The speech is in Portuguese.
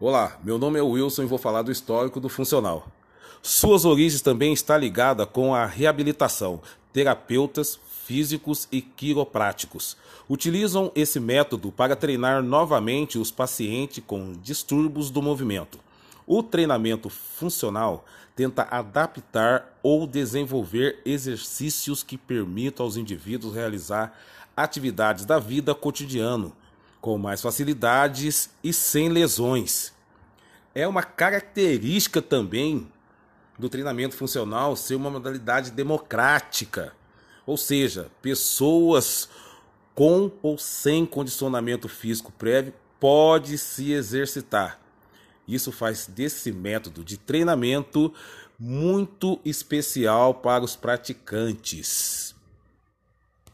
Olá, meu nome é Wilson e vou falar do histórico do funcional. Suas origens também está ligada com a reabilitação. Terapeutas físicos e quiropráticos utilizam esse método para treinar novamente os pacientes com distúrbios do movimento. O treinamento funcional tenta adaptar ou desenvolver exercícios que permitam aos indivíduos realizar atividades da vida cotidiana com mais facilidades e sem lesões. É uma característica também do treinamento funcional ser uma modalidade democrática, ou seja, pessoas com ou sem condicionamento físico prévio pode se exercitar. Isso faz desse método de treinamento muito especial para os praticantes.